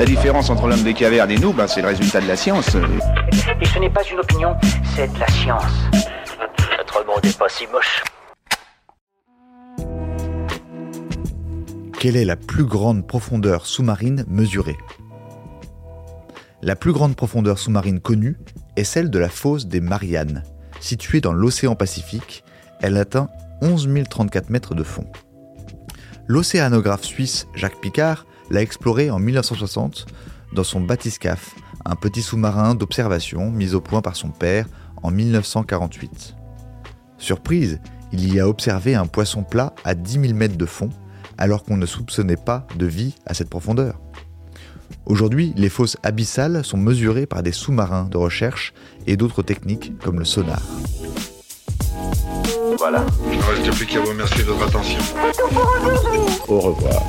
La différence entre l'homme des cavernes et nous, ben, c'est le résultat de la science. Et ce n'est pas une opinion, c'est de la science. Notre monde n'est pas si moche. Quelle est la plus grande profondeur sous-marine mesurée? La plus grande profondeur sous-marine connue est celle de la fosse des Mariannes. Située dans l'océan Pacifique, elle atteint 11 034 mètres de fond. L'océanographe suisse Jacques Picard l'a explorée en 1960 dans son bathyscaphe, un petit sous-marin d'observation mis au point par son père en 1948. Surprise, il y a observé un poisson plat à 10 000 mètres de fond, alors qu'on ne soupçonnait pas de vie à cette profondeur. Aujourd'hui, les fosses abyssales sont mesurées par des sous-marins de recherche et d'autres techniques comme le sonar. Voilà. Il ne reste plus qu'à vous remercier de votre attention. Au revoir.